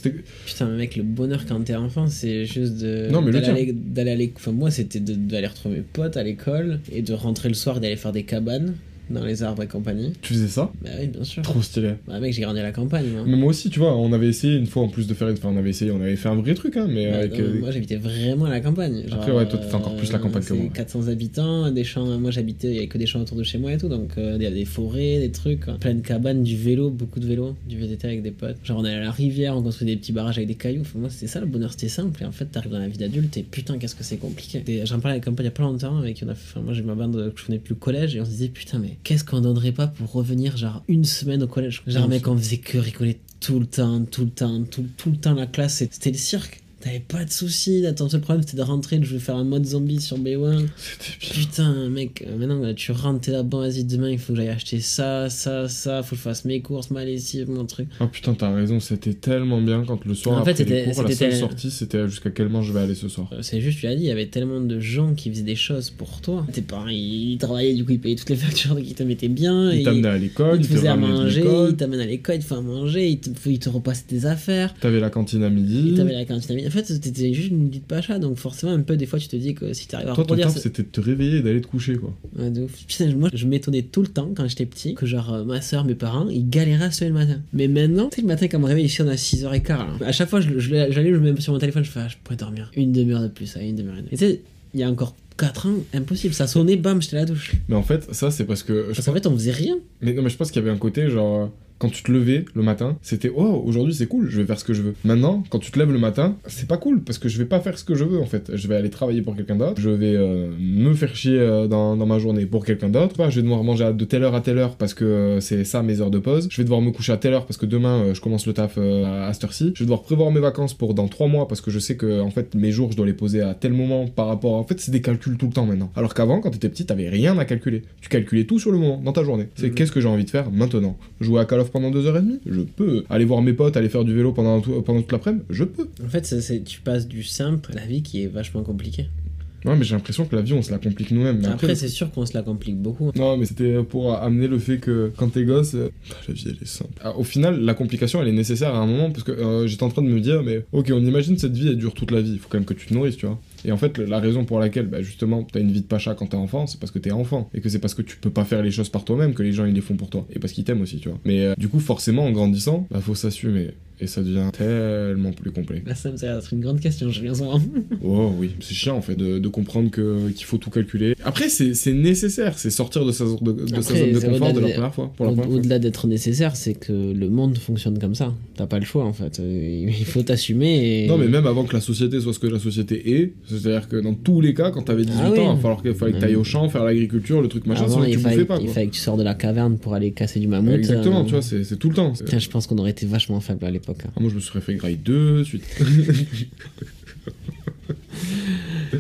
Speaker 2: Putain, mais mec, le bonheur quand t'es enfant, c'est juste de.
Speaker 1: Non, mais le
Speaker 2: d'aller à l'école. Enfin, moi, c'était d'aller retrouver mes potes à l'école et de rentrer le soir et d'aller faire des cabanes dans les arbres et compagnie.
Speaker 1: Tu faisais ça
Speaker 2: Bah oui, bien sûr.
Speaker 1: Trop stylé.
Speaker 2: Bah, mec, j'ai grandi à la campagne, moi.
Speaker 1: Mais moi aussi, tu vois, on avait essayé une fois en plus de faire. Enfin, on avait essayé, on avait fait un vrai truc, hein, mais
Speaker 2: Bah,
Speaker 1: avec.
Speaker 2: non,
Speaker 1: euh,
Speaker 2: moi j'habitais vraiment à la campagne. Genre,
Speaker 1: Après, ouais, toi, t'étais encore plus la campagne que
Speaker 2: c'est
Speaker 1: moi.
Speaker 2: 400 habitants, des champs. Moi j'habitais, il y avait que des champs autour de chez moi et tout, donc euh, il y a des forêts, des trucs, quoi. plein de cabanes, du vélo, beaucoup de vélo, du VTT avec des potes. Genre on allait à la rivière, on construisait des petits barrages avec des cailloux. Enfin, moi c'était ça le bonheur, c'était simple. Et en fait, t'arrives dans la vie d'adulte et putain, qu'est-ce que c'est compliqué. J'en parlais avec un pote il y a pas longtemps, avec on a fait- enfin, moi j'ai ma bande que je venais plus au collège et on se disait putain, mais qu'est-ce qu'on donnerait pas pour revenir genre une semaine au collège? Genre, mec, on faisait que rigoler tout le temps, tout le temps, tout, tout le temps la classe, c'était le cirque. T'avais pas de soucis, là, ton seul problème c'était de rentrer, de jouer faire un mode zombie sur B1. [LAUGHS]
Speaker 1: C'était bien.
Speaker 2: Putain, mec, euh, maintenant là, tu rentres, t'es là, bon, vas-y, demain il faut que j'aille acheter ça, ça, ça, faut que je fasse mes courses, ma lessive, mon truc.
Speaker 1: Ah putain, t'as raison, c'était tellement bien quand le soir
Speaker 2: En fait,
Speaker 1: après les
Speaker 2: c'était-
Speaker 1: cours, la seule sortie, c'était jusqu'à quel moment je vais aller ce soir.
Speaker 2: Euh, C'est juste, tu l'as dit, il y avait tellement de gens qui faisaient des choses pour toi. Tes parents, ils, travaillaient, du coup, ils payaient toutes les factures, donc ils te mettaient bien.
Speaker 1: Ils t'amenaient à l'école,
Speaker 2: ils te faisaient à manger, ils t'amènent à l'école, ils te à manger, ils te, ils te repassaient tes affaires.
Speaker 1: t'avais la cantine à midi.
Speaker 2: t'avais la cantine à midi. En fait, c'était juste une de pacha, donc forcément, un peu, des fois, tu te dis que si t'arrives à
Speaker 1: Toi, ton
Speaker 2: ce-
Speaker 1: c'était de te réveiller et d'aller te coucher, quoi.
Speaker 2: Ouais, de ouf. Putain, moi, je m'étonnais tout le temps quand j'étais petit que, genre, euh, ma soeur, mes parents, ils galéraient à se lever le matin. Mais maintenant, tu sais, le matin, quand on me réveille ici, on a 6h15. là. À chaque fois, je- je- j'allais, je me mets sur mon téléphone, je fais, ah, je pourrais dormir une demi-heure de plus, à une demi-heure. Et tu sais, il y a encore 4 ans, impossible. Ça sonnait, bam, j'étais à la douche.
Speaker 1: Mais en fait, ça, c'est parce que. je
Speaker 2: Parce qu'en fait, on faisait rien.
Speaker 1: Mais non, mais je pense qu'il y avait un côté genre. Quand tu te levais le matin, c'était oh aujourd'hui c'est cool, je vais faire ce que je veux. Maintenant, quand tu te lèves le matin, c'est pas cool parce que je vais pas faire ce que je veux en fait. Je vais aller travailler pour quelqu'un d'autre, je vais euh, me faire chier euh, dans, dans ma journée pour quelqu'un d'autre. Je vais devoir manger à- de telle heure à telle heure parce que euh, c'est ça mes heures de pause. Je vais devoir me coucher à telle heure parce que demain je commence le taf euh, à cette heure-ci. Je vais devoir prévoir mes vacances pour dans trois mois parce que je sais que en fait mes jours je dois les poser à tel moment par rapport. En fait, c'est des calculs tout le temps maintenant. Alors qu'avant, quand t'étais petit, t'avais rien à calculer. Tu calculais tout sur le moment, dans ta journée. C'est
Speaker 2: Mhm.
Speaker 1: qu'est-ce que j'ai envie de faire maintenant? Jouer à Call of pendant deux heures et demie Je peux. Aller voir mes potes, aller faire du vélo pendant, tout- pendant toute l'après-midi Je peux.
Speaker 2: En fait, c'est- tu passes du simple à la vie qui est vachement compliquée.
Speaker 1: Ouais, mais j'ai l'impression que la vie, on se la complique nous-mêmes.
Speaker 2: Après, c'est sûr qu'on se la complique beaucoup.
Speaker 1: Non, mais c'était pour amener le fait que quand t'es gosse, euh, la vie elle est simple. Ah, au final, la complication elle est nécessaire à un moment parce que euh, j'étais en train de me dire, mais ok, on imagine cette vie elle dure toute la vie, il faut quand même que tu te nourrisses, tu vois. Et en fait, la raison pour laquelle, bah, justement, t'as une vie de pacha quand t'es enfant, c'est parce que t'es enfant. Et que c'est parce que tu peux pas faire les choses par toi-même que les gens ils les font pour toi. Et parce qu'ils t'aiment aussi, tu vois. Mais euh, du coup, forcément, en grandissant, bah, faut s'assumer et ça devient tellement plus complet.
Speaker 2: Là, ça me sert une grande question, je viens souvent.
Speaker 1: oh oui, c'est chiant en fait de, de comprendre que, qu'il faut tout calculer. Après, c'est, c'est nécessaire, c'est sortir de sa, zone de, de, sa zone de confort de la première fois. Pour la
Speaker 2: au, au-delà d'être nécessaire, c'est que le monde fonctionne comme ça. T'as pas le choix en fait. Il faut t'assumer. Et...
Speaker 1: Non, mais même avant que la société soit ce que la société est, c'est-à-dire que dans tous les cas, quand t'avais 18 ah, oui. ans, il fallait, qu'il fallait que t'ailles au champ, faire l'agriculture, le truc machin,
Speaker 2: Avant,
Speaker 1: il
Speaker 2: tu
Speaker 1: fallait, pas.
Speaker 2: Il fallait que tu sors de la caverne pour aller casser du mammouth.
Speaker 1: Exactement, euh... tu vois, c'est, tout le temps.
Speaker 2: Je pense qu'on aurait été vachement faible à l'époque. Hein.
Speaker 1: Ah, moi, je me serais fait grailler deux suite. [LAUGHS]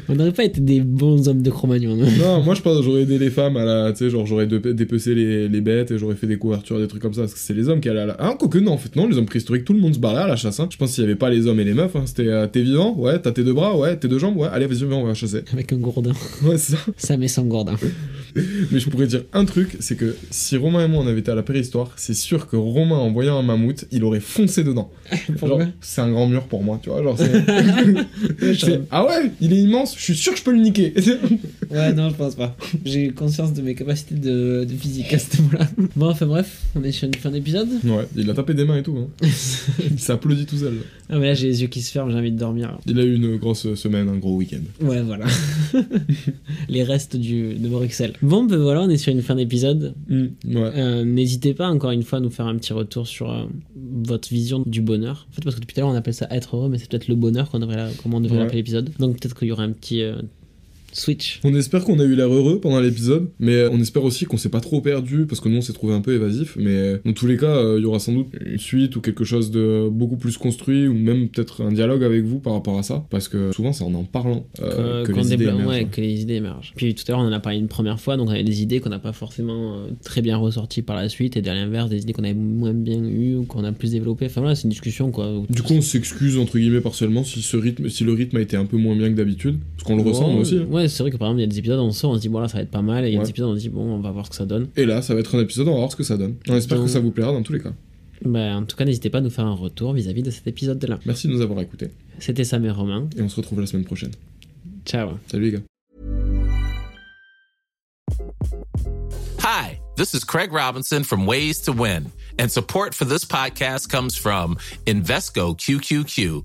Speaker 2: On n'aurait pas été des bons hommes de Cro-Magnon.
Speaker 1: Non, [LAUGHS] moi je pense j'aurais aidé les femmes à la. Tu sais, genre j'aurais dépecé les, les, bêtes et j'aurais fait des couvertures, des trucs comme ça. Parce que c'est les hommes qui allaient à la. Ah, quoique non, en fait, non, les hommes préhistoriques, tout le monde se barrait à la chasse. Hein. Je pense qu'il n'y avait pas les hommes et les meufs. Hein. C'était euh, t'es vivant, ouais, t'as tes deux bras, ouais, tes deux jambes, ouais, allez, vas-y, on va chasser.
Speaker 2: Avec un gourdin.
Speaker 1: Ouais, c'est ça.
Speaker 2: Ça met sans gourdin. [LAUGHS]
Speaker 1: Mais je pourrais dire un truc, c'est que si Romain et moi on avait été à la préhistoire, c'est sûr que Romain en voyant un mammouth, il aurait foncé dedans. [LAUGHS] genre, c'est un grand mur pour moi, tu vois. Genre, c'est... ah ouais, il est immense, je suis sûr que je peux le niquer. [LAUGHS]
Speaker 2: ouais, non, je pense pas. J'ai conscience de mes capacités de, de physique à ce moment-là. Bon, enfin bref, on est sur une fin d'épisode.
Speaker 1: Ouais, il a tapé des mains et tout. Hein. [LAUGHS] il s'est applaudi tout seul.
Speaker 2: Ah, mais là, j'ai les yeux qui se ferment, j'ai envie de dormir.
Speaker 1: Il a eu une grosse semaine, un gros week-end.
Speaker 2: Ouais, voilà. [LAUGHS] les restes du, de Bruxelles. Bon, ben voilà, on est sur une fin d'épisode.
Speaker 1: Mm, ouais.
Speaker 2: euh, N'hésitez pas encore une fois à nous faire un petit retour sur euh, votre vision du bonheur. En fait, parce que depuis tout à l'heure on appelle ça être heureux, mais c'est peut-être le bonheur qu'on devrait, comment on devrait ouais. l'appeler l'épisode. Donc peut-être qu'il y aura un petit euh, switch.
Speaker 1: On espère qu'on a eu l'air heureux pendant l'épisode, mais on espère aussi qu'on s'est pas trop perdu parce que nous on s'est trouvé un peu évasif. Mais dans tous les cas, il euh, y aura sans doute une suite ou quelque chose de beaucoup plus construit ou même peut-être un dialogue avec vous par rapport à ça, parce que souvent c'est en en parlant euh, que, que, les idées émergent,
Speaker 2: ouais, que les idées émergent. Puis tout à l'heure on en a parlé une première fois, donc on avait des idées qu'on n'a pas forcément euh, très bien ressorties par la suite, et derrière l'inverse des idées qu'on avait moins bien eues ou qu'on a plus développées. Enfin voilà, c'est une discussion quoi.
Speaker 1: Du coup on s'excuse entre guillemets partiellement si ce rythme, si le rythme a été un peu moins bien que d'habitude, parce qu'on le oh, ressent aussi. Hein.
Speaker 2: Ouais, c'est vrai que par exemple il y a des épisodes on sort on se dit bon là ça va être pas mal et il y a ouais. des épisodes on se dit bon on va voir ce que ça donne.
Speaker 1: Et là ça va être un épisode on va voir ce que ça donne. On espère Donc, que ça vous plaira dans tous les cas.
Speaker 2: bah, en tout cas n'hésitez pas à nous faire un retour vis-à-vis -vis de cet épisode là
Speaker 1: merci de nous avoir écoutés.
Speaker 2: C'était Sam et Romain.
Speaker 1: Et on se retrouve la semaine prochaine.
Speaker 2: Ciao.
Speaker 1: Salut les gars.
Speaker 3: Hi, this is Craig Robinson from Ways to Win and support for this podcast comes from Invesco QQQ